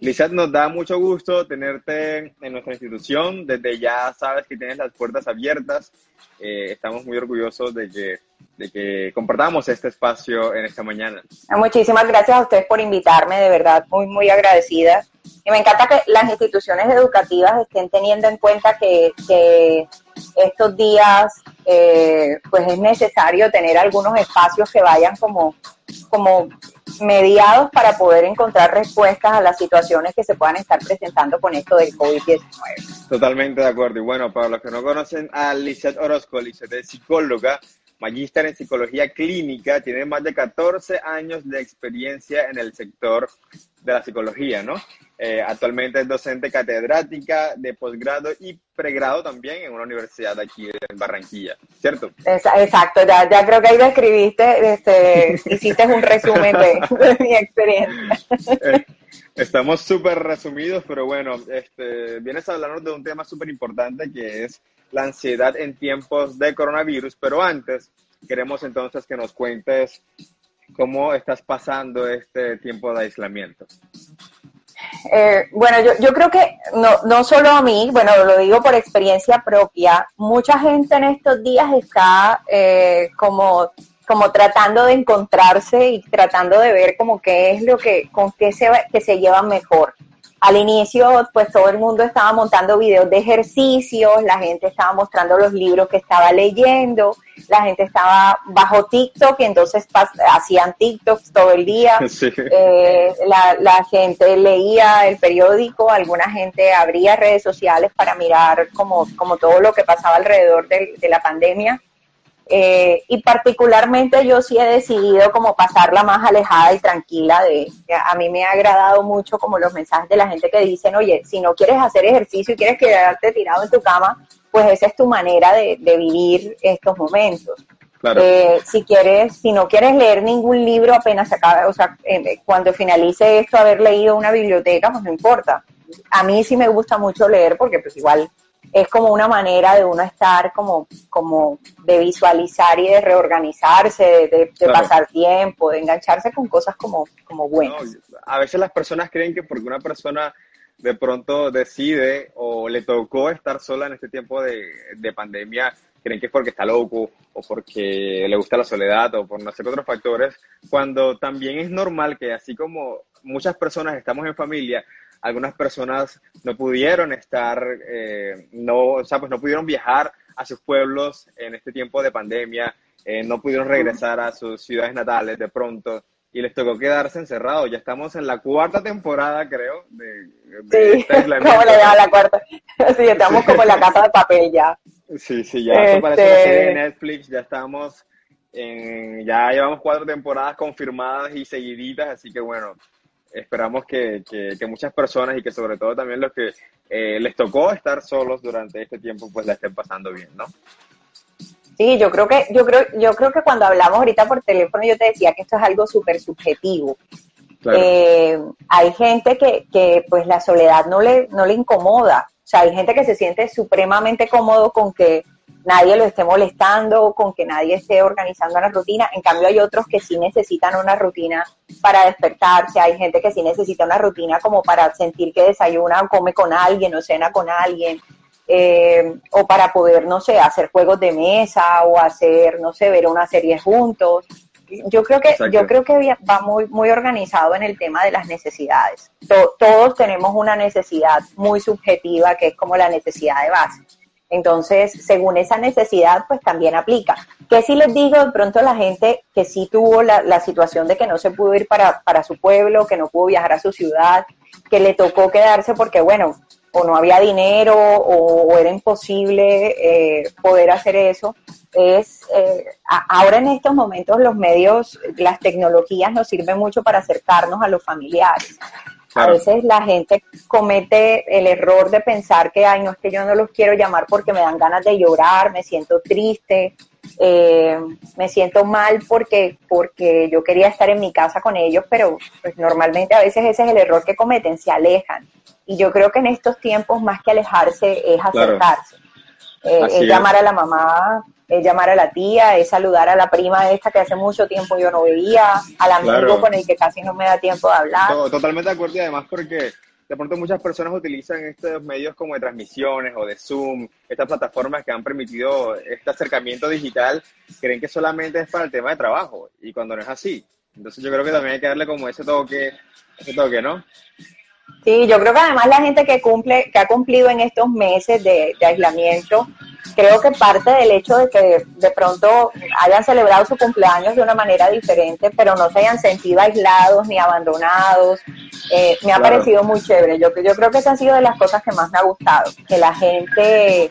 Lizeth, nos da mucho gusto tenerte en nuestra institución. Desde ya sabes que tienes las puertas abiertas. Eh, estamos muy orgullosos de que, de que compartamos este espacio en esta mañana. Muchísimas gracias a ustedes por invitarme, de verdad, muy, muy agradecida. Y me encanta que las instituciones educativas estén teniendo en cuenta que, que estos días eh, pues es necesario tener algunos espacios que vayan como, como mediados para poder encontrar respuestas a las situaciones que se puedan estar presentando con esto del COVID-19. Totalmente de acuerdo. Y bueno, para los que no conocen a Lizeth Orozco, Lizeth es psicóloga, magíster en psicología clínica, tiene más de 14 años de experiencia en el sector de la psicología, ¿no? Eh, actualmente es docente catedrática de posgrado y pregrado también en una universidad aquí en Barranquilla, ¿cierto? Exacto, ya, ya creo que ahí describiste, este, hiciste un resumen de, mi experiencia. Eh, estamos súper resumidos, pero bueno, este, vienes a hablarnos de un tema súper importante que es la ansiedad en tiempos de coronavirus, pero antes queremos entonces que nos cuentes cómo estás pasando este tiempo de aislamiento. Eh, bueno, yo, yo creo que no, no solo a mí, bueno, lo digo por experiencia propia, mucha gente en estos días está eh, como, como tratando de encontrarse y tratando de ver como qué es lo que, con qué se, que se llevan mejor. Al inicio, pues todo el mundo estaba montando videos de ejercicios, la gente estaba mostrando los libros que estaba leyendo, la gente estaba bajo TikTok y entonces hacían TikToks todo el día. Eh, la, gente leía el periódico, alguna gente abría redes sociales para mirar como, como todo lo que pasaba alrededor de la pandemia. Eh, y particularmente yo sí he decidido como pasarla más alejada y tranquila de, a mí me ha agradado mucho como los mensajes de la gente que dicen, oye, si no quieres hacer ejercicio y quieres quedarte tirado en tu cama, pues esa es tu manera de, vivir estos momentos. Eh, si quieres, si no quieres leer ningún libro apenas acaba, o sea, eh, cuando finalice esto, haber leído una biblioteca, pues no importa. A mí sí me gusta mucho leer porque pues igual es como una manera de uno estar como, como de visualizar y de reorganizarse, de, pasar tiempo, de engancharse con cosas como, como buenas. a veces las personas creen que porque una persona de pronto decide o le tocó estar sola en este tiempo de, de pandemia, creen que es porque está loco o porque le gusta la soledad o por no sé otros factores, cuando también es normal que así como muchas personas estamos en familia, algunas personas no pudieron estar, eh, no, o sea, pues no pudieron viajar a sus pueblos en este tiempo de pandemia, eh, no pudieron regresar a sus ciudades natales de pronto y les tocó quedarse encerrados. Ya estamos en la cuarta temporada, creo, de, sí, ¿cómo le da la cuarta? Sí, estamos como en la casa de papel ya. Sí, sí, ya este... parece una serie de Netflix, ya estamos en, ya llevamos cuatro temporadas confirmadas y seguiditas, así que bueno, esperamos que, que, muchas personas y que sobre todo también los que eh, les tocó estar solos durante este tiempo, pues la estén pasando bien, ¿no? Sí, yo creo que, yo creo, yo creo que cuando hablamos ahorita por teléfono, yo te decía que esto es algo súper subjetivo. Eh, hay gente que, que pues la soledad no le, no le incomoda. O sea, hay gente que se siente supremamente cómodo con que nadie lo esté molestando, con que nadie esté organizando una rutina. En cambio, hay otros que sí necesitan una rutina para despertarse. Hay gente que sí necesita una rutina como para sentir que desayuna o come con alguien o cena con alguien. Eh, o para poder, no sé, hacer juegos de mesa o hacer, no sé, ver una serie juntos. Yo creo que, yo creo que va muy, muy organizado en el tema de las necesidades. todos tenemos una necesidad muy subjetiva que es como la necesidad de base. Entonces, según esa necesidad, pues también aplica. Que si les digo de pronto a la gente que sí tuvo la, situación de que no se pudo ir para, para, su pueblo, que no pudo viajar a su ciudad, que le tocó quedarse porque, bueno, o no había dinero o, era imposible eh, poder hacer eso, es eh, ahora en estos momentos los medios, las tecnologías nos sirven mucho para acercarnos a los familiares. A veces la gente comete el error de pensar que, ay, no es que yo no los quiero llamar porque me dan ganas de llorar, me siento triste, eh, me siento mal porque, porque yo quería estar en mi casa con ellos, pero pues normalmente a veces ese es el error que cometen, se alejan. Y yo creo que en estos tiempos más que alejarse es acercarse. Eh, es llamar a la mamá, es llamar a la tía, es saludar a la prima esta que hace mucho tiempo yo no veía, al amigo con el que casi no me da tiempo de hablar. Totalmente de acuerdo y además porque de pronto muchas personas utilizan estos medios como de transmisiones o de Zoom, estas plataformas que han permitido este acercamiento digital, creen que solamente es para el tema de trabajo y cuando no es así. Entonces yo creo que también hay que darle como ese toque, ese toque, ¿no? Sí, yo creo que además la gente que cumple, que ha cumplido en estos meses de, de aislamiento, creo que parte del hecho de que de pronto hayan celebrado su cumpleaños de una manera diferente, pero no se hayan sentido aislados ni abandonados, eh, me ha parecido muy chévere. Yo, yo creo que esa ha sido de las cosas que más me ha gustado, que la gente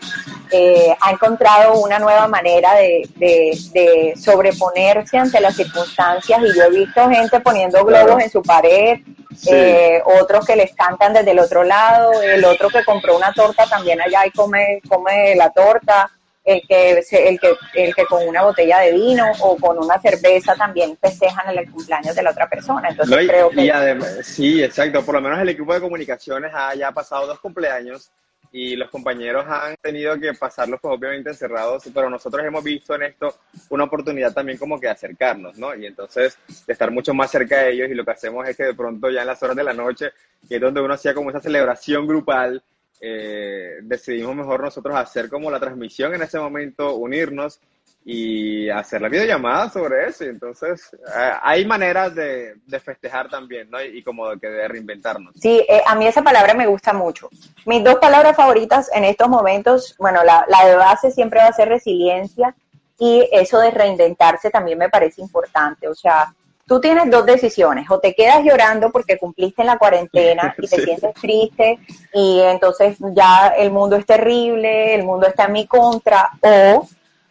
eh, ha encontrado una nueva manera de, de, sobreponerse ante las circunstancias y yo he visto gente poniendo globos en su pared, eh, otros que les cantan desde el otro lado, el otro que compró una torta también allá y come, come la torta, el que, el, que, el que con una botella de vino o con una cerveza también festejan el cumpleaños de la otra persona. Entonces creo que... sí, exacto, por lo menos el equipo de comunicaciones ha ya pasado dos cumpleaños y los compañeros han tenido que pasarlos pues obviamente encerrados, pero nosotros hemos visto en esto una oportunidad también como que acercarnos, ¿no? Y entonces de estar mucho más cerca de ellos y lo que hacemos es que de pronto ya en las horas de la noche, que es donde uno hacía como esa celebración grupal, eh, decidimos mejor nosotros hacer como la transmisión en ese momento, unirnos y hacer la videollamada sobre eso. entonces eh, hay maneras de, festejar también, ¿no? Y, como de, de reinventarnos. Sí, eh, a mí esa palabra me gusta mucho. Mis dos palabras favoritas en estos momentos, bueno, la, la de base siempre va a ser resiliencia y eso de reinventarse también me parece importante. O sea, tú tienes dos decisiones, o te quedas llorando porque cumpliste en la cuarentena y te sientes triste y entonces ya el mundo es terrible, el mundo está en mi contra, o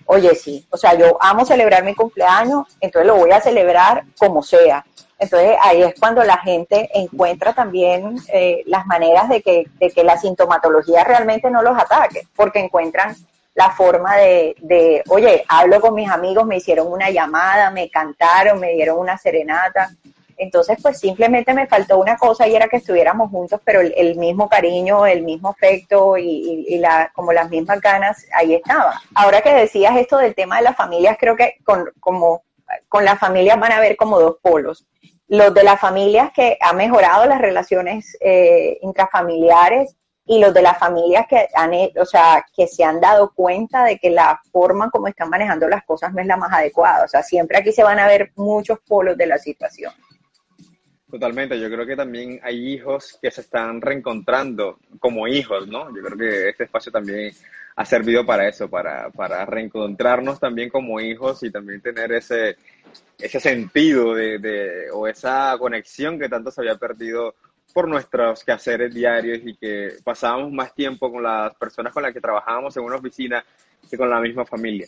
oye, sí, o sea, yo amo celebrar mi cumpleaños, entonces lo voy a celebrar como sea. Entonces ahí es cuando la gente encuentra también eh, las maneras de que, de que la sintomatología realmente no los ataque, porque encuentran la forma de, de, oye, hablo con mis amigos, me hicieron una llamada, me cantaron, me dieron una serenata, entonces, pues simplemente me faltó una cosa y era que estuviéramos juntos, pero el, mismo cariño, el mismo afecto y, la, como las mismas ganas, ahí estaba. Ahora que decías esto del tema de las familias, creo que con, como, con las familias van a haber como dos polos. Los de las familias que han mejorado las relaciones eh, intrafamiliares y los de las familias que han, o sea, que se han dado cuenta de que la forma como están manejando las cosas no es la más adecuada. O sea, siempre aquí se van a ver muchos polos de la situación. Totalmente, yo creo que también hay hijos que se están reencontrando como hijos, ¿no? Yo creo que este espacio también ha servido para eso, para, para reencontrarnos también como hijos y también tener ese, ese sentido de, de, o esa conexión que tanto se había perdido por nuestros quehaceres diarios y que pasábamos más tiempo con las personas con las que trabajábamos en una oficina que con la misma familia.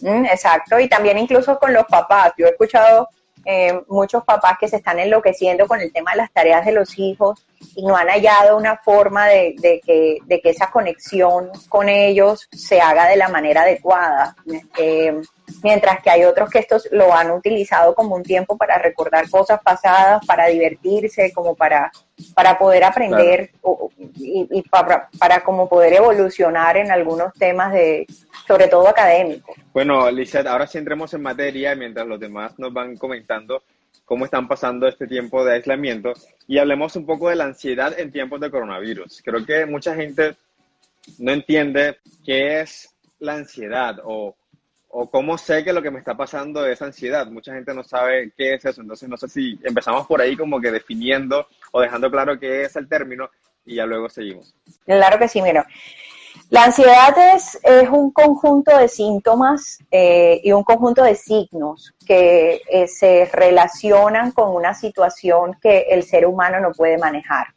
Mm, exacto, y también incluso con los papás. Yo he escuchado eh, muchos papás que se están enloqueciendo con el tema de las tareas de los hijos y no han hallado una forma de, que, de que, esa conexión con ellos se haga de la manera adecuada. Eh, mientras que hay otros que estos lo han utilizado como un tiempo para recordar cosas pasadas, para divertirse, como para, para poder aprender y, y para, para como poder evolucionar en algunos temas de, sobre todo académicos. Bueno, Lizeth, ahora sí entremos en materia mientras los demás nos van comentando cómo están pasando este tiempo de aislamiento y hablemos un poco de la ansiedad en tiempos de coronavirus. Creo que mucha gente no entiende qué es la ansiedad o, o cómo sé que lo que me está pasando es ansiedad. Mucha gente no sabe qué es eso, entonces no sé si empezamos por ahí como que definiendo o dejando claro qué es el término y ya luego seguimos. Claro que sí, mira. La ansiedad es, es un conjunto de síntomas eh, y un conjunto de signos que eh, se relacionan con una situación que el ser humano no puede manejar.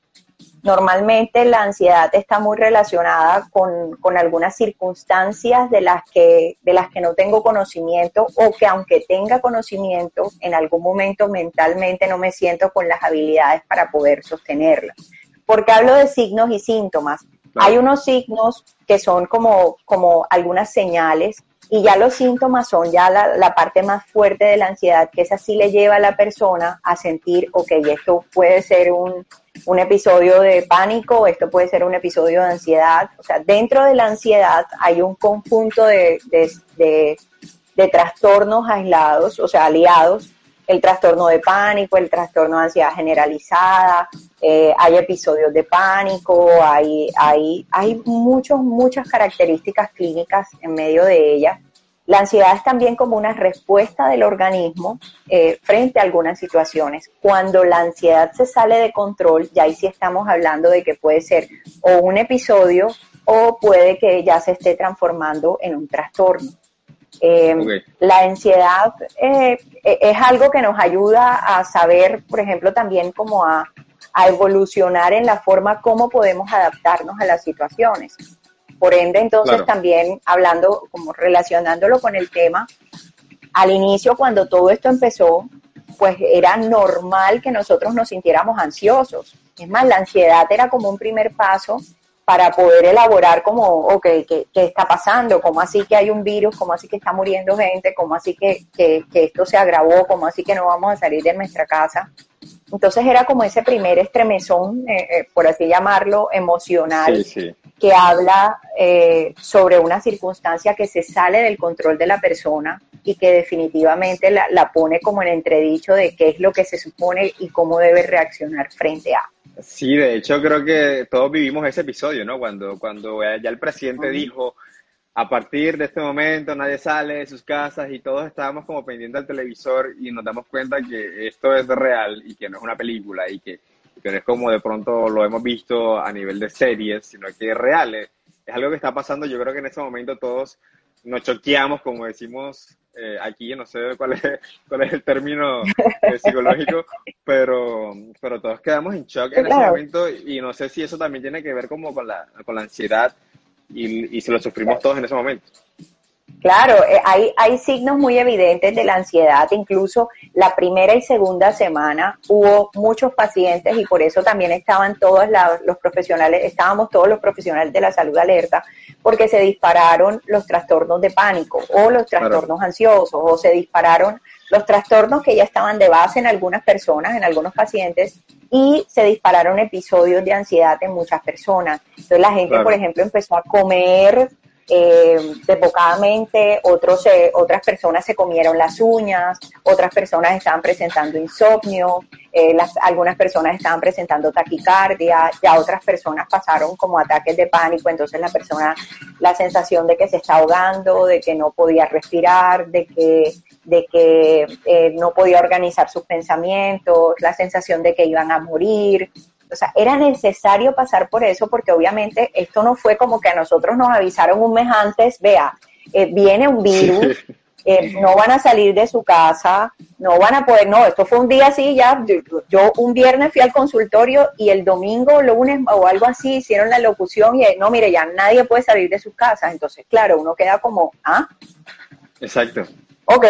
Normalmente la ansiedad está muy relacionada con, con, algunas circunstancias de las, que, de las que no tengo conocimiento o que aunque tenga conocimiento, en algún momento mentalmente no me siento con las habilidades para poder sostenerla. Porque hablo de signos y síntomas? Hay unos signos que son como, como algunas señales y ya los síntomas son ya la, parte más fuerte de la ansiedad, que esa sí le lleva a la persona a sentir, ok, esto puede ser un, un episodio de pánico, esto puede ser un episodio de ansiedad. O sea, dentro de la ansiedad hay un conjunto de, de, de, de trastornos aislados, o sea, aliados, el trastorno de pánico, el trastorno de ansiedad generalizada, eh, hay episodios de pánico, hay, hay, hay muchos, muchas características clínicas en medio de ella. La ansiedad es también como una respuesta del organismo eh, frente a algunas situaciones. Cuando la ansiedad se sale de control, ya ahí sí estamos hablando de que puede ser o un episodio o puede que ya se esté transformando en un trastorno. Eh, la ansiedad eh, e-, es algo que nos ayuda a saber, por ejemplo, también como a, evolucionar en la forma como podemos adaptarnos a las situaciones. Por ende, entonces también hablando, como relacionándolo con el tema, al inicio cuando todo esto empezó, pues era normal que nosotros nos sintiéramos ansiosos. Es más, la ansiedad era como un primer paso para poder elaborar como, ok, ¿qué, ¿qué, está pasando? ¿Cómo así que hay un virus? ¿Cómo así que está muriendo gente? ¿Cómo así que, que, que esto se agravó? ¿Cómo así que no vamos a salir de nuestra casa? Entonces era como ese primer estremezón, eh, eh, por así llamarlo, emocional, que habla eh, sobre una circunstancia que se sale del control de la persona y que definitivamente la, la pone como en entredicho de qué es lo que se supone y cómo debe reaccionar frente a. Sí, de hecho creo que todos vivimos ese episodio, ¿no? Cuando, cuando ya el presidente dijo, a partir de este momento nadie sale de sus casas y todos estábamos como pendientes al televisor y nos damos cuenta que esto es real y que no es una película y que, no es como de pronto lo hemos visto a nivel de series, sino que es real. Es, es algo que está pasando, yo creo que en ese momento todos nos choqueamos, como decimos eh, aquí, no sé cuál es, cuál es el término eh, psicológico, pero, pero todos quedamos en shock en ese momento y no sé si eso también tiene que ver como con la, con la ansiedad y, y si lo sufrimos todos en ese momento. Claro, eh, hay, hay signos muy evidentes de la ansiedad, incluso la primera y segunda semana hubo muchos pacientes y por eso también estaban todos los profesionales, estábamos todos los profesionales de la salud alerta, porque se dispararon los trastornos de pánico o los trastornos ansiosos o se dispararon los trastornos que ya estaban de base en algunas personas, en algunos pacientes, y se dispararon episodios de ansiedad en muchas personas. Entonces la gente, por ejemplo, empezó a comer eh, desbocadamente, otros, otras personas se comieron las uñas, otras personas estaban presentando insomnio, eh, algunas personas estaban presentando taquicardia, ya otras personas pasaron como ataques de pánico, entonces la persona, la sensación de que se está ahogando, de que no podía respirar, de que, de que eh, no podía organizar sus pensamientos, la sensación de que iban a morir, o sea, era necesario pasar por eso porque obviamente esto no fue como que a nosotros nos avisaron un mes antes, vea, eh, viene un virus, eh, no van a salir de su casa, no van a poder, no, esto fue un día así, ya, yo, un viernes fui al consultorio y el domingo, lunes o algo así hicieron la locución y no, mire, ya nadie puede salir de sus casas, entonces, claro, uno queda como, ah. Exacto. Ok,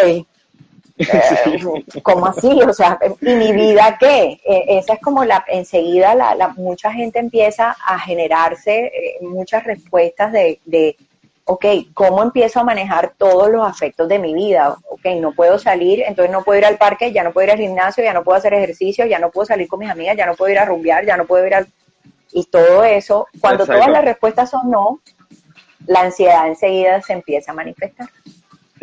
¿Cómo así? O sea, ¿y mi vida qué? Eh, esa es como la, enseguida la, mucha gente empieza a generarse eh, muchas respuestas de, de, ok, ¿cómo empiezo a manejar todos los aspectos de mi vida? Ok, no puedo salir, entonces no puedo ir al parque, ya no puedo ir al gimnasio, ya no puedo hacer ejercicio, ya no puedo salir con mis amigas, ya no puedo ir a rumbear, ya no puedo ir al... Y todo eso, cuando todas las respuestas son no, la ansiedad enseguida se empieza a manifestar.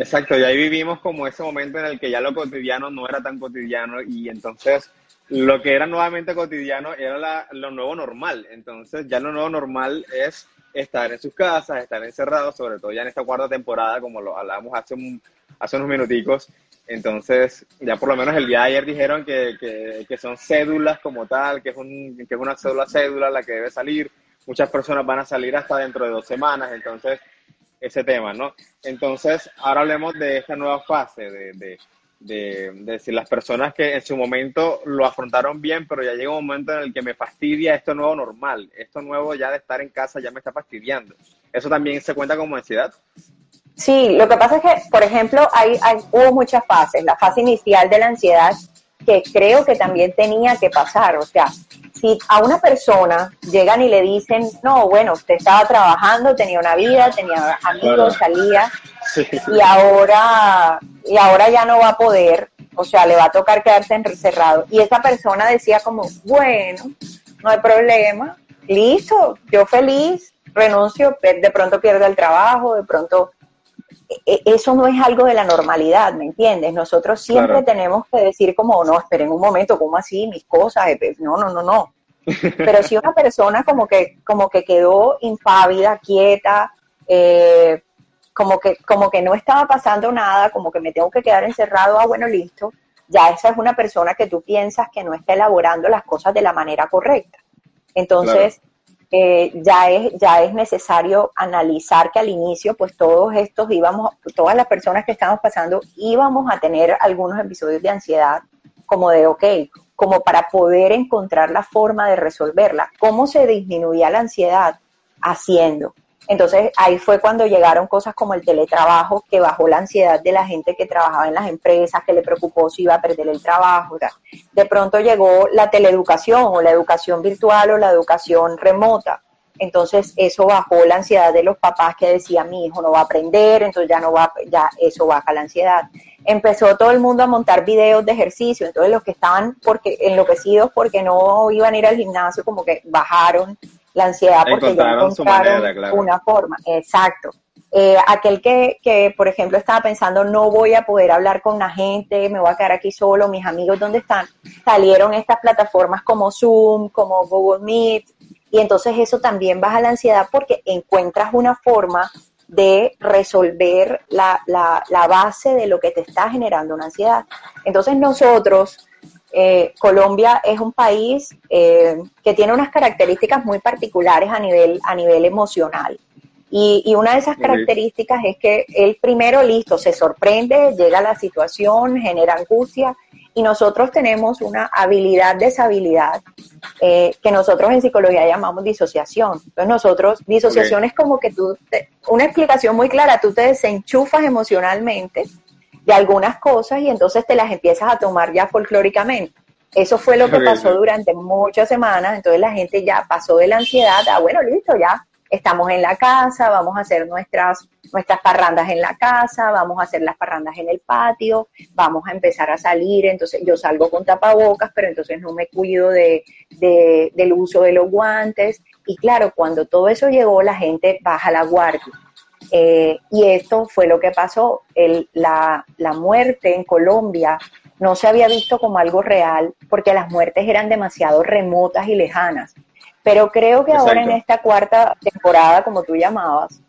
Exacto, y ahí vivimos como ese momento en el que ya lo cotidiano no era tan cotidiano y entonces lo que era nuevamente cotidiano era lo nuevo normal. Entonces ya lo nuevo normal es estar en sus casas, estar encerrados, sobre todo ya en esta cuarta temporada, como lo hablábamos hace, hace unos minuticos. Entonces, ya por lo menos el día de ayer dijeron que, que, que son cédulas como tal, que es, un, que es una cédula cédula la que debe salir, muchas personas van a salir hasta dentro de dos semanas, entonces ese tema, ¿no? Entonces, ahora hablemos de esta nueva fase, de, de, de, decir, las personas que en su momento lo afrontaron bien, pero ya llega un momento en el que me fastidia esto nuevo normal, esto nuevo ya de estar en casa ya me está fastidiando. ¿Eso también se cuenta como ansiedad? Sí, lo que pasa es que, por ejemplo, hay, hay, hubo muchas fases. La fase inicial de la ansiedad, que creo que también tenía que pasar. O sea, si a una persona llegan y le dicen, no, bueno, usted estaba trabajando, tenía una vida, tenía amigos, salía, y ahora, y ahora ya no va a poder, o sea, le va a tocar quedarse encerrado. Y esa persona decía como, bueno, no hay problema, listo, yo feliz, renuncio, de pronto pierdo el trabajo, de pronto eso no es algo de la normalidad, ¿me entiendes? Nosotros siempre tenemos que decir como, no, esperen un momento, ¿cómo así? Mis cosas, eh, pues, no, no, no, no. Pero si una persona como que, como que quedó impávida, quieta, eh, como que, como que no estaba pasando nada, como que me tengo que quedar encerrado, ah, bueno, listo, ya esa es una persona que tú piensas que no está elaborando las cosas de la manera correcta. Entonces, eh, ya, es, ya es necesario analizar que al inicio, pues todos estos íbamos, todas las personas que estamos pasando, íbamos a tener algunos episodios de ansiedad, como de, ok, como para poder encontrar la forma de resolverla. ¿Cómo se disminuía la ansiedad? Haciendo. Entonces ahí fue cuando llegaron cosas como el teletrabajo, que bajó la ansiedad de la gente que trabajaba en las empresas, que le preocupó si iba a perder el trabajo. De pronto llegó la teleeducación o la educación virtual o la educación remota. Entonces eso bajó la ansiedad de los papás que decían mi hijo no va a aprender, entonces ya no va, ya eso baja la ansiedad. Empezó todo el mundo a montar videos de ejercicio, entonces los que estaban porque enloquecidos porque no iban a ir al gimnasio como que bajaron la ansiedad porque ya encontraron una forma. Exacto. Eh, aquel que, que, por ejemplo, estaba pensando, no voy a poder hablar con la gente, me voy a quedar aquí solo, mis amigos, ¿dónde están? Salieron estas plataformas como Zoom, como Google Meet, y entonces eso también baja la ansiedad porque encuentras una forma de resolver la, la, la base de lo que te está generando una ansiedad. Entonces nosotros eh, Colombia es un país eh, que tiene unas características muy particulares a nivel, a nivel emocional. Y, una de esas características es que el primero, listo, se sorprende, llega la situación, genera angustia, y nosotros tenemos una habilidad, deshabilidad, eh, que nosotros en psicología llamamos disociación. Entonces nosotros, disociación es como que tú, una explicación muy clara, tú te desenchufas emocionalmente de algunas cosas y entonces te las empiezas a tomar ya folclóricamente. Eso fue lo que pasó durante muchas semanas, entonces la gente ya pasó de la ansiedad a, bueno, listo, ya estamos en la casa, vamos a hacer nuestras, nuestras parrandas en la casa, vamos a hacer las parrandas en el patio, vamos a empezar a salir, entonces yo salgo con tapabocas, pero entonces no me cuido de, de, del uso de los guantes. Y claro, cuando todo eso llegó, la gente baja la guardia eh, y esto fue lo que pasó. El, la, la muerte en Colombia no se había visto como algo real porque las muertes eran demasiado remotas y lejanas. Pero creo que ahora en esta cuarta temporada, como tú llamabas,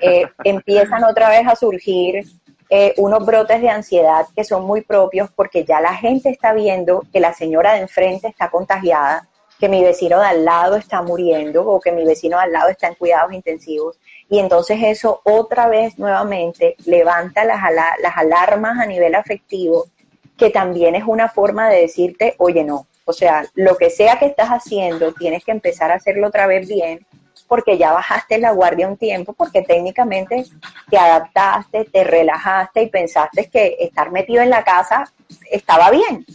eh, empiezan otra vez a surgir eh, unos brotes de ansiedad que son muy propios porque ya la gente está viendo que la señora de enfrente está contagiada, que mi vecino de al lado está muriendo o que mi vecino de al lado está en cuidados intensivos y entonces eso otra vez nuevamente levanta las, las alarmas a nivel afectivo, que también es una forma de decirte, oye, no, o sea, lo que sea que estás haciendo, tienes que empezar a hacerlo otra vez bien, porque ya bajaste la guardia un tiempo, porque técnicamente te adaptaste, te relajaste y pensaste que estar metido en la casa estaba bien.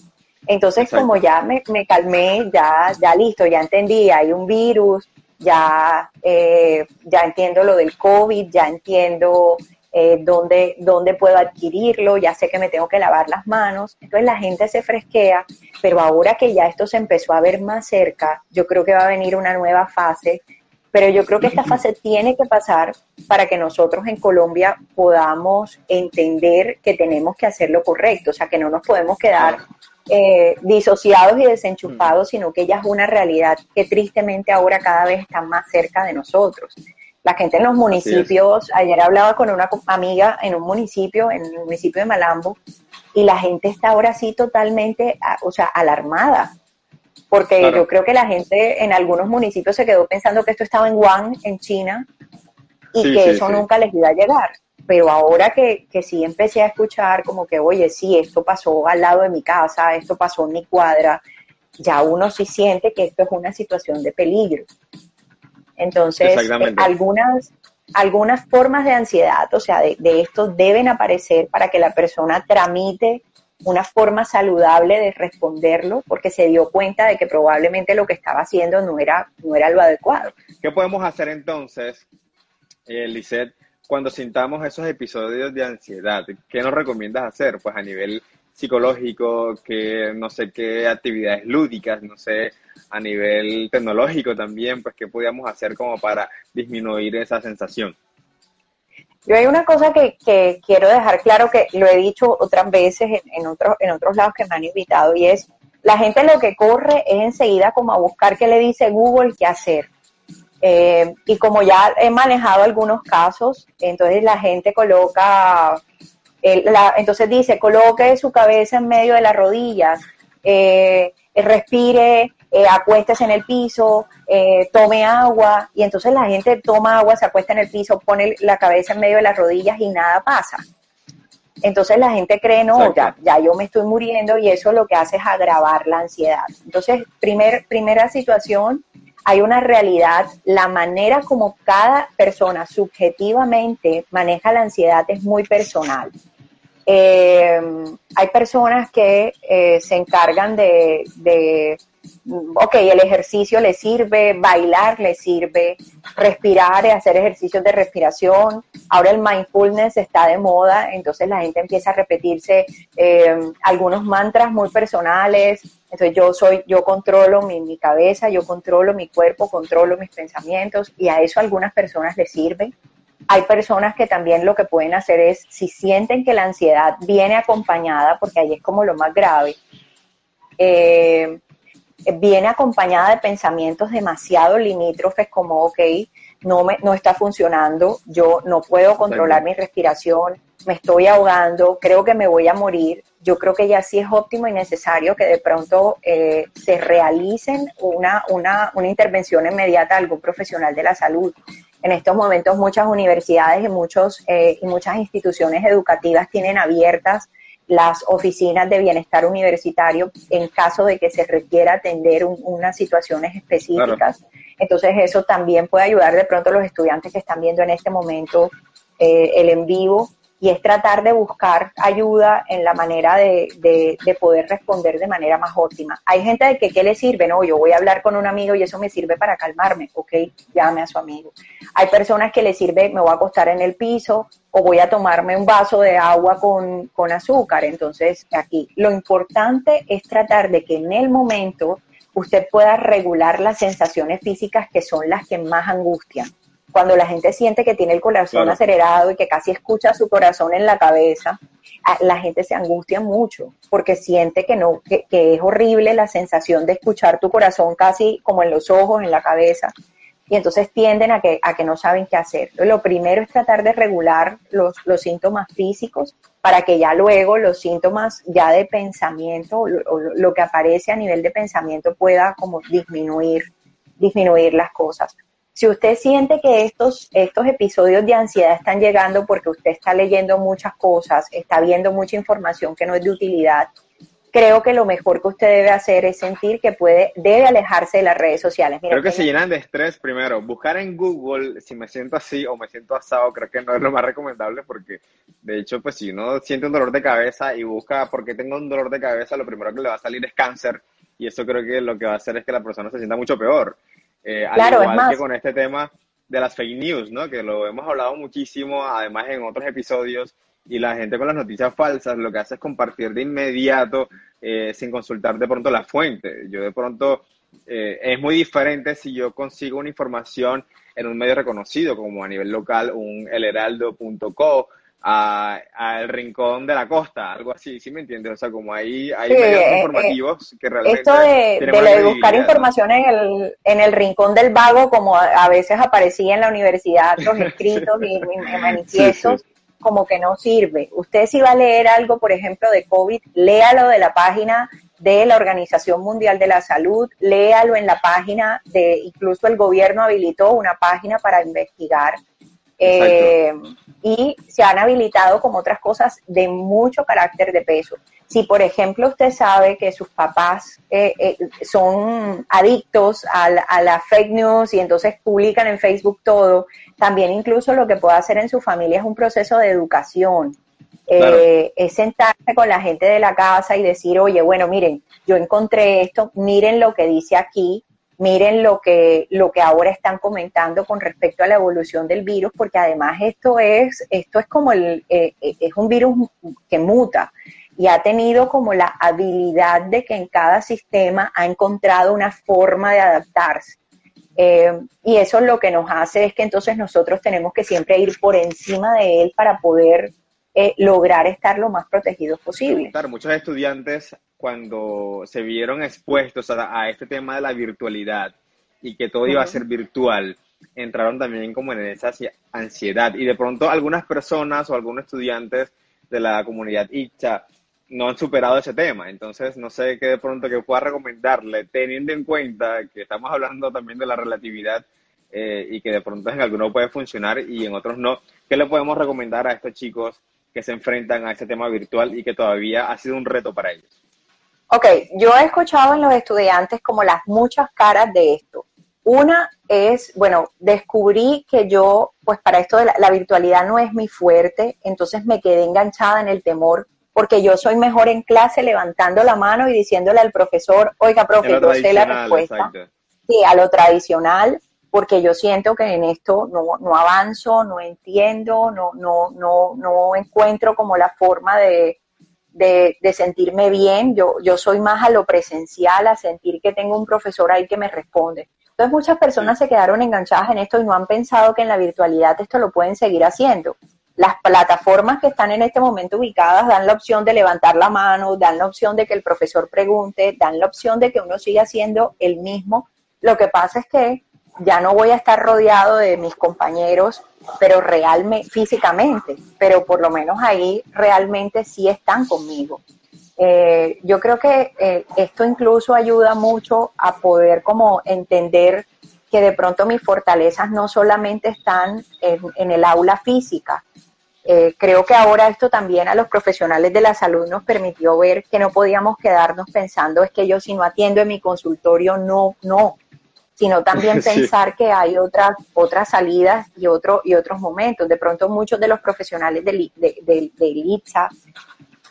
Entonces, como ya me, me, calmé, ya, ya listo, ya entendí, hay un virus, ya, eh, ya entiendo lo del COVID, ya entiendo eh, dónde, dónde puedo adquirirlo, ya sé que me tengo que lavar las manos. Entonces la gente se fresquea, pero ahora que ya esto se empezó a ver más cerca, yo creo que va a venir una nueva fase. Pero yo creo que esta fase tiene que pasar para que nosotros en Colombia podamos entender que tenemos que hacer lo correcto, o sea, que no nos podemos quedar eh, disociados y desenchufados, sino que ella es una realidad que tristemente ahora cada vez está más cerca de nosotros. La gente en los municipios, ayer hablaba con una amiga en un municipio, en el municipio de Malambo, y la gente está ahora sí totalmente, o sea, alarmada. porque yo creo que la gente en algunos municipios se quedó pensando que esto estaba en Wuhan, en China, y que eso nunca les iba a llegar. Pero ahora que, que sí empecé a escuchar como que, oye, sí, esto pasó al lado de mi casa, esto pasó en mi cuadra, ya uno sí siente que esto es una situación de peligro. Entonces, eh, algunas, algunas formas de ansiedad, o sea, de, de, esto deben aparecer para que la persona tramite una forma saludable de responderlo, porque se dio cuenta de que probablemente lo que estaba haciendo no era, no era lo adecuado. ¿Qué podemos hacer entonces, eh, Lisette, cuando sintamos esos episodios de ansiedad? ¿Qué nos recomiendas hacer? Pues a nivel psicológico, que no sé qué actividades lúdicas, no sé, a nivel tecnológico también, pues qué podíamos hacer como para disminuir esa sensación. Yo hay una cosa que, quiero dejar claro que lo he dicho otras veces en, otros, en otros lados que me han invitado y es, la gente lo que corre es enseguida como a buscar qué le dice Google qué hacer. Eh, y como ya he manejado algunos casos, entonces la gente coloca entonces dice, coloque su cabeza en medio de las rodillas, eh, respire, eh, acuéstese en el piso, eh, tome agua, y entonces la gente toma agua, se acuesta en el piso, pone la cabeza en medio de las rodillas y nada pasa. Entonces la gente cree, no, ya, ya yo me estoy muriendo y eso lo que hace es agravar la ansiedad. Entonces, primer, primera situación, hay una realidad, la manera como cada persona subjetivamente maneja la ansiedad es muy personal. Eh, hay personas que eh, se encargan de, de, ok, el ejercicio le sirve, bailar le sirve, respirar, hacer ejercicios de respiración. Ahora el mindfulness está de moda, entonces la gente empieza a repetirse eh, algunos mantras muy personales. Entonces yo soy, yo controlo mi, cabeza, yo controlo mi cuerpo, controlo mis pensamientos y a eso algunas personas les sirve. Hay personas que también lo que pueden hacer es, si sienten que la ansiedad viene acompañada, porque ahí es como lo más grave, eh, viene acompañada de pensamientos demasiado limítrofes como, ok, no, me, no está funcionando, yo no puedo controlar mi respiración, me estoy ahogando, creo que me voy a morir. Yo creo que ya sí es óptimo y necesario que de pronto eh, se realicen una, una, una intervención inmediata de algún profesional de la salud. En estos momentos muchas universidades y, muchos, eh, y muchas instituciones educativas tienen abiertas las oficinas de bienestar universitario en caso de que se requiera atender unas situaciones específicas. Entonces eso también puede ayudar de pronto a los estudiantes que están viendo en este momento eh, el en vivo y es tratar de buscar ayuda en la manera de, de, poder responder de manera más óptima. Hay gente de que qué le sirve, no, yo voy a hablar con un amigo y eso me sirve para calmarme, ok, llame a su amigo. Hay personas que le sirve, me voy a acostar en el piso o voy a tomarme un vaso de agua con, con azúcar. Entonces, aquí lo importante es tratar de que en el momento usted pueda regular las sensaciones físicas que son las que más angustian cuando la gente siente que tiene el corazón acelerado y que casi escucha su corazón en la cabeza, la gente se angustia mucho porque siente que no, que, es horrible la sensación de escuchar tu corazón casi como en los ojos, en la cabeza. Y entonces tienden a que, a que no saben qué hacer. Lo primero es tratar de regular los, los síntomas físicos para que ya luego los síntomas ya de pensamiento o lo que aparece a nivel de pensamiento pueda como disminuir, disminuir las cosas. Si usted siente que estos, estos episodios de ansiedad están llegando porque usted está leyendo muchas cosas, está viendo mucha información que no es de utilidad, creo que lo mejor que usted debe hacer es sentir que puede, debe alejarse de las redes sociales. creo que se llenan de estrés primero. Buscar en Google si me siento así o me siento asado, creo que no es lo más recomendable porque, de hecho, pues si uno siente un dolor de cabeza y busca por qué tengo un dolor de cabeza, lo primero que le va a salir es cáncer y eso creo que lo que va a hacer es que la persona se sienta mucho peor. Eh, al igual que con este tema de las fake news, ¿no? Que lo hemos hablado muchísimo, además en otros episodios, y la gente con las noticias falsas lo que hace es compartir de inmediato eh, sin consultar de pronto la fuente. Yo de pronto eh, es muy diferente si yo consigo una información en un medio reconocido como a nivel local, un elheraldo.co, al rincón de la costa, algo así, ¿sí me entiendes? O sea, como ahí hay medios eh, informativos que realmente... Esto de, buscar información en el, en el rincón del vago, como a, veces aparecía en la universidad, los escritos y, manifiestos, como que no sirve. Usted si va a leer algo, por ejemplo, de COVID, léalo de la página de la Organización Mundial de la Salud, léalo en la página de, incluso el gobierno habilitó una página para investigar. Eh, y se han habilitado como otras cosas de mucho carácter de peso. Si, por ejemplo, usted sabe que sus papás eh, eh, son adictos a la, fake news y entonces publican en Facebook todo, también incluso lo que puede hacer en su familia es un proceso de educación. Eh, es sentarse con la gente de la casa y decir, oye, bueno, miren, yo encontré esto, miren lo que dice aquí, miren lo que, lo que ahora están comentando con respecto a la evolución del virus, porque además esto es, esto es como el, es un virus que muta y ha tenido como la habilidad de que en cada sistema ha encontrado una forma de adaptarse. Eh, y eso lo que nos hace es que entonces nosotros tenemos que siempre ir por encima de él para poder eh, lograr estar lo más protegidos posible. Claro, muchos estudiantes cuando se vieron expuestos a, a este tema de la virtualidad y que todo iba a ser virtual, entraron también como en esa ansiedad y de pronto algunas personas o algunos estudiantes de la comunidad ICHA no han superado ese tema. Entonces, no sé qué de pronto que pueda recomendarle, teniendo en cuenta que estamos hablando también de la relatividad eh, y que de pronto en algunos puede funcionar y en otros no. ¿Qué le podemos recomendar a estos chicos que se enfrentan a ese tema virtual y que todavía ha sido un reto para ellos? Ok, yo he escuchado en los estudiantes como las muchas caras de esto. Una es, bueno, descubrí que yo, pues para esto de la virtualidad no es mi fuerte, entonces me quedé enganchada en el temor porque yo soy mejor en clase levantando la mano y diciéndole al profesor, oiga, profe, yo sé la respuesta. Sí, a lo tradicional, porque yo siento que en esto no, no avanzo, no entiendo, no, no, no, no encuentro como la forma de, de, de, sentirme bien. Yo, yo soy más a lo presencial, a sentir que tengo un profesor ahí que me responde. Entonces muchas personas se quedaron enganchadas en esto y no han pensado que en la virtualidad esto lo pueden seguir haciendo. Las plataformas que están en este momento ubicadas dan la opción de levantar la mano, dan la opción de que el profesor pregunte, dan la opción de que uno siga siendo el mismo. Lo que pasa es que ya no voy a estar rodeado de mis compañeros, pero realmente, físicamente, pero por lo menos ahí realmente sí están conmigo. Eh, yo creo que eh, esto incluso ayuda mucho a poder como entender que de pronto mis fortalezas no solamente están en el aula física, eh, creo que ahora esto también a los profesionales de la salud nos permitió ver que no podíamos quedarnos pensando es que yo si no atiendo en mi consultorio no, no, sino también pensar que hay otras otras salidas y otro y otros momentos. De pronto muchos de los profesionales del de, de, de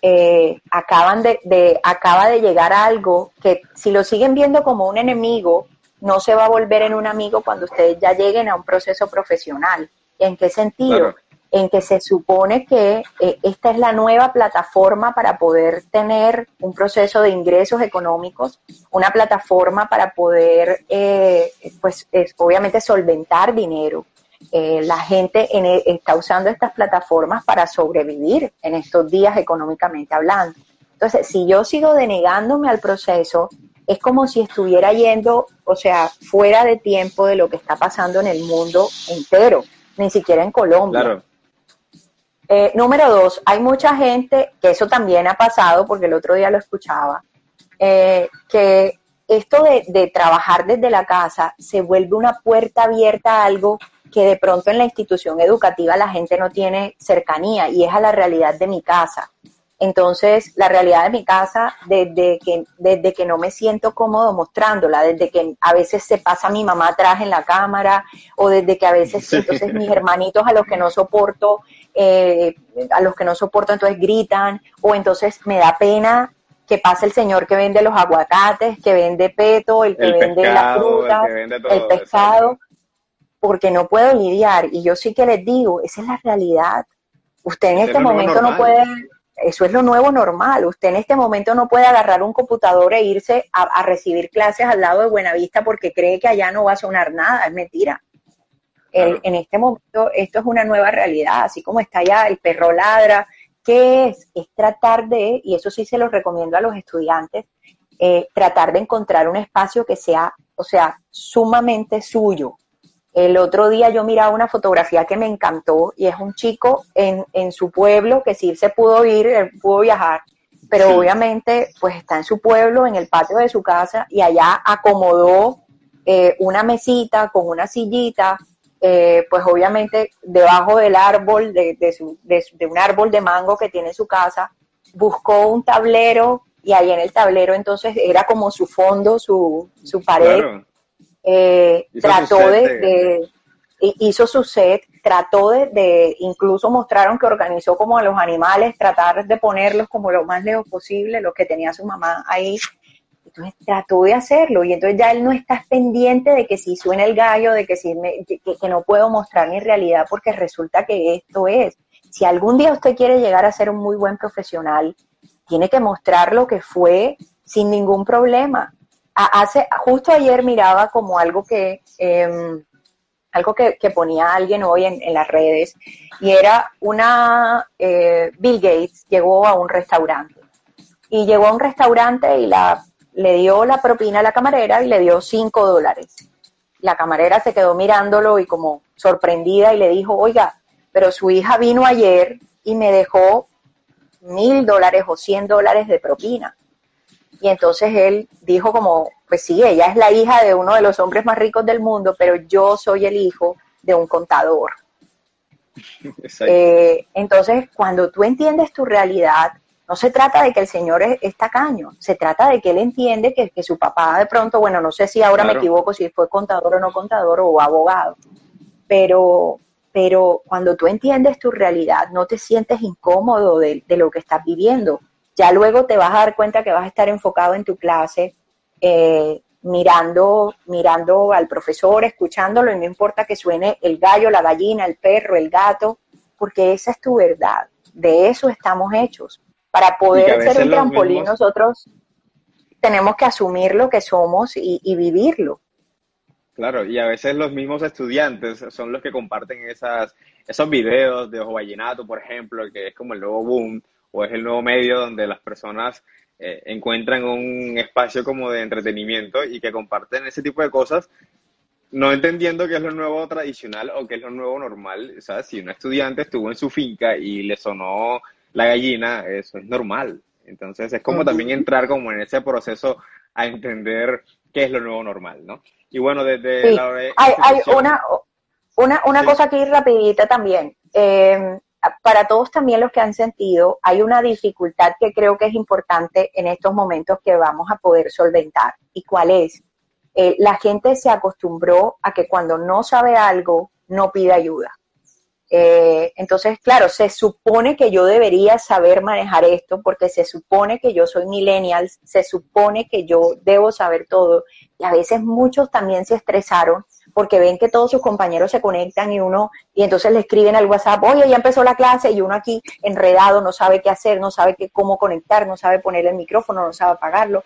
eh, acaban de, de acaba de llegar a algo que si lo siguen viendo como un enemigo no se va a volver en un amigo cuando ustedes ya lleguen a un proceso profesional. ¿En qué sentido? En que se supone que eh, esta es la nueva plataforma para poder tener un proceso de ingresos económicos, una plataforma para poder, eh, pues, obviamente solventar dinero. Eh, la gente e, está usando estas plataformas para sobrevivir en estos días económicamente hablando. Entonces, si yo sigo denegándome al proceso, es como si estuviera yendo, o sea, fuera de tiempo de lo que está pasando en el mundo entero, ni siquiera en Colombia. Claro. Eh, número dos, hay mucha gente, que eso también ha pasado, porque el otro día lo escuchaba, eh, que esto de, de, trabajar desde la casa se vuelve una puerta abierta a algo que de pronto en la institución educativa la gente no tiene cercanía y es a la realidad de mi casa. Entonces, la realidad de mi casa, desde que, desde que no me siento cómodo mostrándola, desde que a veces se pasa mi mamá atrás en la cámara, o desde que a veces entonces mis hermanitos a los que no soporto, eh, a los que no soporto entonces gritan, o entonces me da pena que pase el señor que vende los aguacates, que vende peto, el que vende la fruta, el pescado, porque no puedo lidiar. Y yo sí que les digo, esa es la realidad. Usted en este momento no puede eso es lo nuevo normal. Usted en este momento no puede agarrar un computador e irse a, recibir clases al lado de Buenavista porque cree que allá no va a sonar nada. Es mentira. en este momento esto es una nueva realidad, así como está allá el perro ladra. ¿Qué es? Es tratar de, y eso sí se lo recomiendo a los estudiantes, eh, tratar de encontrar un espacio que sea, o sea, sumamente suyo, el otro día yo miraba una fotografía que me encantó y es un chico en, en su pueblo que sí se pudo ir, pudo viajar, pero obviamente pues está en su pueblo, en el patio de su casa y allá acomodó eh, una mesita con una sillita, eh, pues obviamente debajo del árbol, de, de, un árbol de mango que tiene en su casa, buscó un tablero y ahí en el tablero entonces era como su fondo, su, su pared. Eh, trató de, hizo su set, trató de, incluso mostraron que organizó como a los animales, tratar de ponerlos como lo más lejos posible, los que tenía su mamá ahí. Entonces trató de hacerlo y entonces ya él no está pendiente de que si suena el gallo, de que si que, no puedo mostrar mi realidad porque resulta que esto es. Si algún día usted quiere llegar a ser un muy buen profesional, tiene que mostrar lo que fue sin ningún problema. Hace, justo ayer miraba como algo que em, algo que, ponía alguien hoy en, las redes, y era una, eh, Bill Gates llegó a un restaurante, y llegó a un restaurante y la, le dio la propina a la camarera y le dio cinco dólares. La camarera se quedó mirándolo y como sorprendida y le dijo, oiga, pero su hija vino ayer y me dejó mil dólares o cien dólares de propina. Y entonces él dijo como, pues sí, ella es la hija de uno de los hombres más ricos del mundo, pero yo soy el hijo de un contador. Eh, entonces, cuando tú entiendes tu realidad, no se trata de que el señor es, tacaño, se trata de que él entiende que, su papá de pronto, bueno, no sé si ahora me equivoco, si fue contador o no contador o abogado, pero, pero cuando tú entiendes tu realidad, no te sientes incómodo de, de lo que estás viviendo ya luego te vas a dar cuenta que vas a estar enfocado en tu clase, eh, mirando, mirando al profesor, escuchándolo, y no importa que suene el gallo, la gallina, el perro, el gato, porque esa es tu verdad. De eso estamos hechos. Para poder ser un trampolín, nosotros tenemos que asumir lo que somos y, vivirlo. Claro, y a veces los mismos estudiantes son los que comparten esas, esos videos de Ojo Vallenato, por ejemplo, que es como el nuevo boom, o es el nuevo medio donde las personas eh, encuentran un espacio como de entretenimiento y que comparten ese tipo de cosas, no entendiendo qué es lo nuevo tradicional o qué es lo nuevo normal. O sea, si un estudiante estuvo en su finca y le sonó la gallina, eso es normal. Entonces es como también entrar como en ese proceso a entender qué es lo nuevo normal, ¿no? Y bueno, desde la Hay, hay una, una, una cosa aquí rapidita también. Eh, para todos también los que han sentido, hay una dificultad que creo que es importante en estos momentos que vamos a poder solventar. ¿Y cuál es? Eh, la gente se acostumbró a que cuando no sabe algo, no pide ayuda. Eh, entonces, claro, se supone que yo debería saber manejar esto porque se supone que yo soy millennial, se supone que yo debo saber todo. Y a veces muchos también se estresaron porque ven que todos sus compañeros se conectan y uno, y entonces le escriben al WhatsApp, oye, ya empezó la clase, y uno aquí enredado, no sabe qué hacer, no sabe qué, cómo conectar, no sabe poner el micrófono, no sabe apagarlo,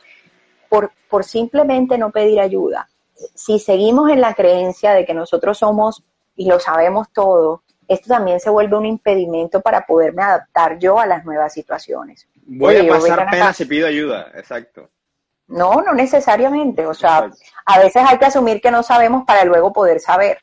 por, por simplemente no pedir ayuda. Si seguimos en la creencia de que nosotros somos y lo sabemos todo, esto también se vuelve un impedimento para poderme adaptar yo a las nuevas situaciones. Voy a pasar si pido ayuda, exacto. No, no necesariamente. O sea, a veces hay que asumir que no sabemos para luego poder saber.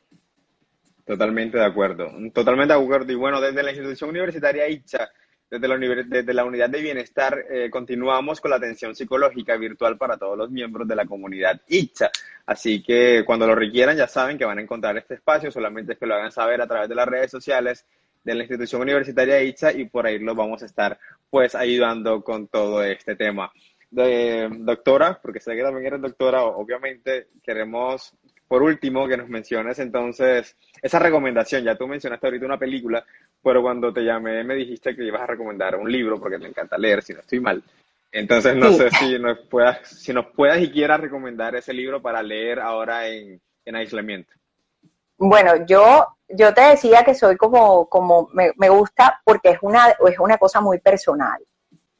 Totalmente de acuerdo, totalmente de acuerdo. Y bueno, desde la institución universitaria ICHA, desde la, desde la unidad de bienestar, eh, continuamos con la atención psicológica virtual para todos los miembros de la comunidad ICHA. Así que cuando lo requieran ya saben que van a encontrar este espacio, solamente es que lo hagan saber a través de las redes sociales de la institución universitaria ICHA y por ahí los vamos a estar pues ayudando con todo este tema de doctora, porque sé que también eres doctora, obviamente queremos, por último, que nos menciones entonces esa recomendación. Ya tú mencionaste ahorita una película, pero cuando te llamé me dijiste que ibas a recomendar un libro, porque te encanta leer, si no estoy mal. Entonces no sé si nos puedas, si nos puedas y quieras recomendar ese libro para leer ahora en, en aislamiento. Bueno, yo, yo te decía que soy como, como me, me gusta porque es una, es una cosa muy personal.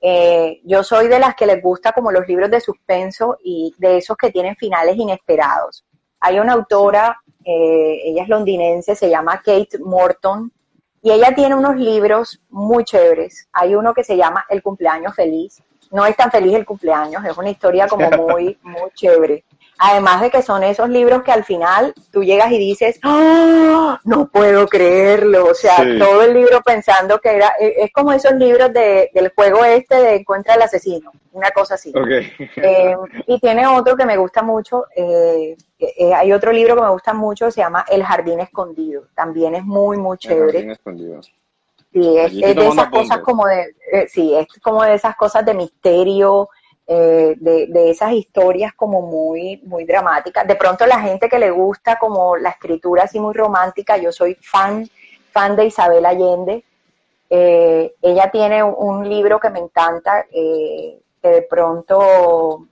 Eh, yo soy de las que les gusta como los libros de suspenso y de esos que tienen finales inesperados. Hay una autora, eh, ella es londinense, se llama Kate Morton, y ella tiene unos libros muy chéveres. Hay uno que se llama El cumpleaños feliz. No es tan feliz el cumpleaños, es una historia como muy, muy chévere. Además de que son esos libros que al final tú llegas y dices, ¡Ah! no puedo creerlo. O sea, todo el libro pensando que era, e, es como esos libros de, del juego este de Encuentra al asesino, una cosa así. Eh, y tiene otro que me gusta mucho, eh, eh, hay otro libro que me gusta mucho, se llama El Jardín Escondido. También es muy, muy chévere. El Jardín Escondido. Sí, es, de esas cosas como de, sí, es como de esas cosas de misterio, eh, de, esas historias como muy, muy dramáticas. De pronto la gente que le gusta como la escritura así muy romántica, yo soy fan, fan de Isabel Allende. Eh, ella tiene un, libro que me encanta, eh, que de pronto,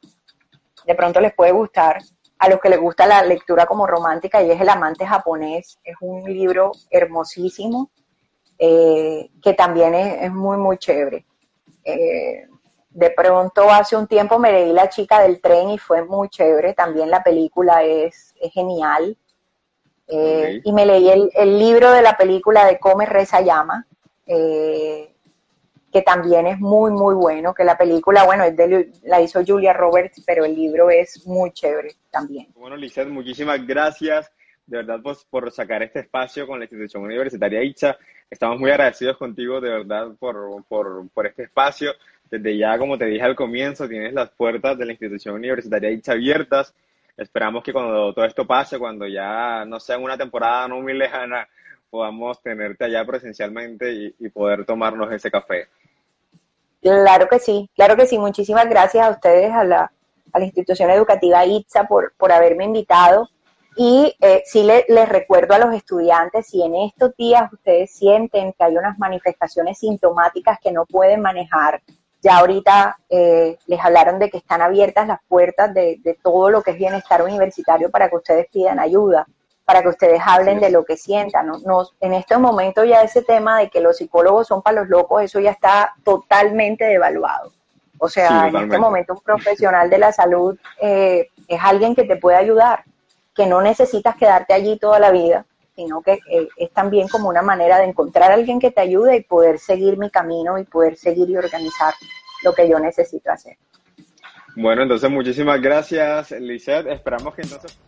de pronto les puede gustar a los que les gusta la lectura como romántica y es El amante japonés. Es un libro hermosísimo que también es, muy, muy chévere. De pronto hace un tiempo me leí La chica del tren y fue muy chévere, también la película es, genial. Eh, y me leí el, libro de la película de Come, Reza, Llama, eh, que también es muy, muy bueno, que la película, bueno, es de, la hizo Julia Roberts, pero el libro es muy chévere también. Bueno, Lizeth, muchísimas gracias de verdad pues, por sacar este espacio con la institución universitaria ICHA. Estamos muy agradecidos contigo de verdad por, por, por este espacio desde ya, como te dije al comienzo, tienes las puertas de la institución universitaria abiertas. Esperamos que cuando todo esto pase, cuando ya no sea una temporada no muy lejana, podamos tenerte allá presencialmente y, poder tomarnos ese café. Claro que sí, claro que sí. Muchísimas gracias a ustedes, a la, a la institución educativa ITSA por, por haberme invitado. Y eh, sí les recuerdo a los estudiantes, si en estos días ustedes sienten que hay unas manifestaciones sintomáticas que no pueden manejar, ya ahorita eh, les hablaron de que están abiertas las puertas de, todo lo que es bienestar universitario para que ustedes pidan ayuda, para que ustedes hablen de lo que sientan. ¿no? en este momento ya ese tema de que los psicólogos son para los locos, eso ya está totalmente devaluado. O sea, en este momento un profesional de la salud eh, es alguien que te puede ayudar, que no necesitas quedarte allí toda la vida, sino que eh, es también como una manera de encontrar a alguien que te ayude y poder seguir mi camino y poder seguir y organizar lo que yo necesito hacer. Bueno, entonces muchísimas gracias, Lizeth. Esperamos que entonces...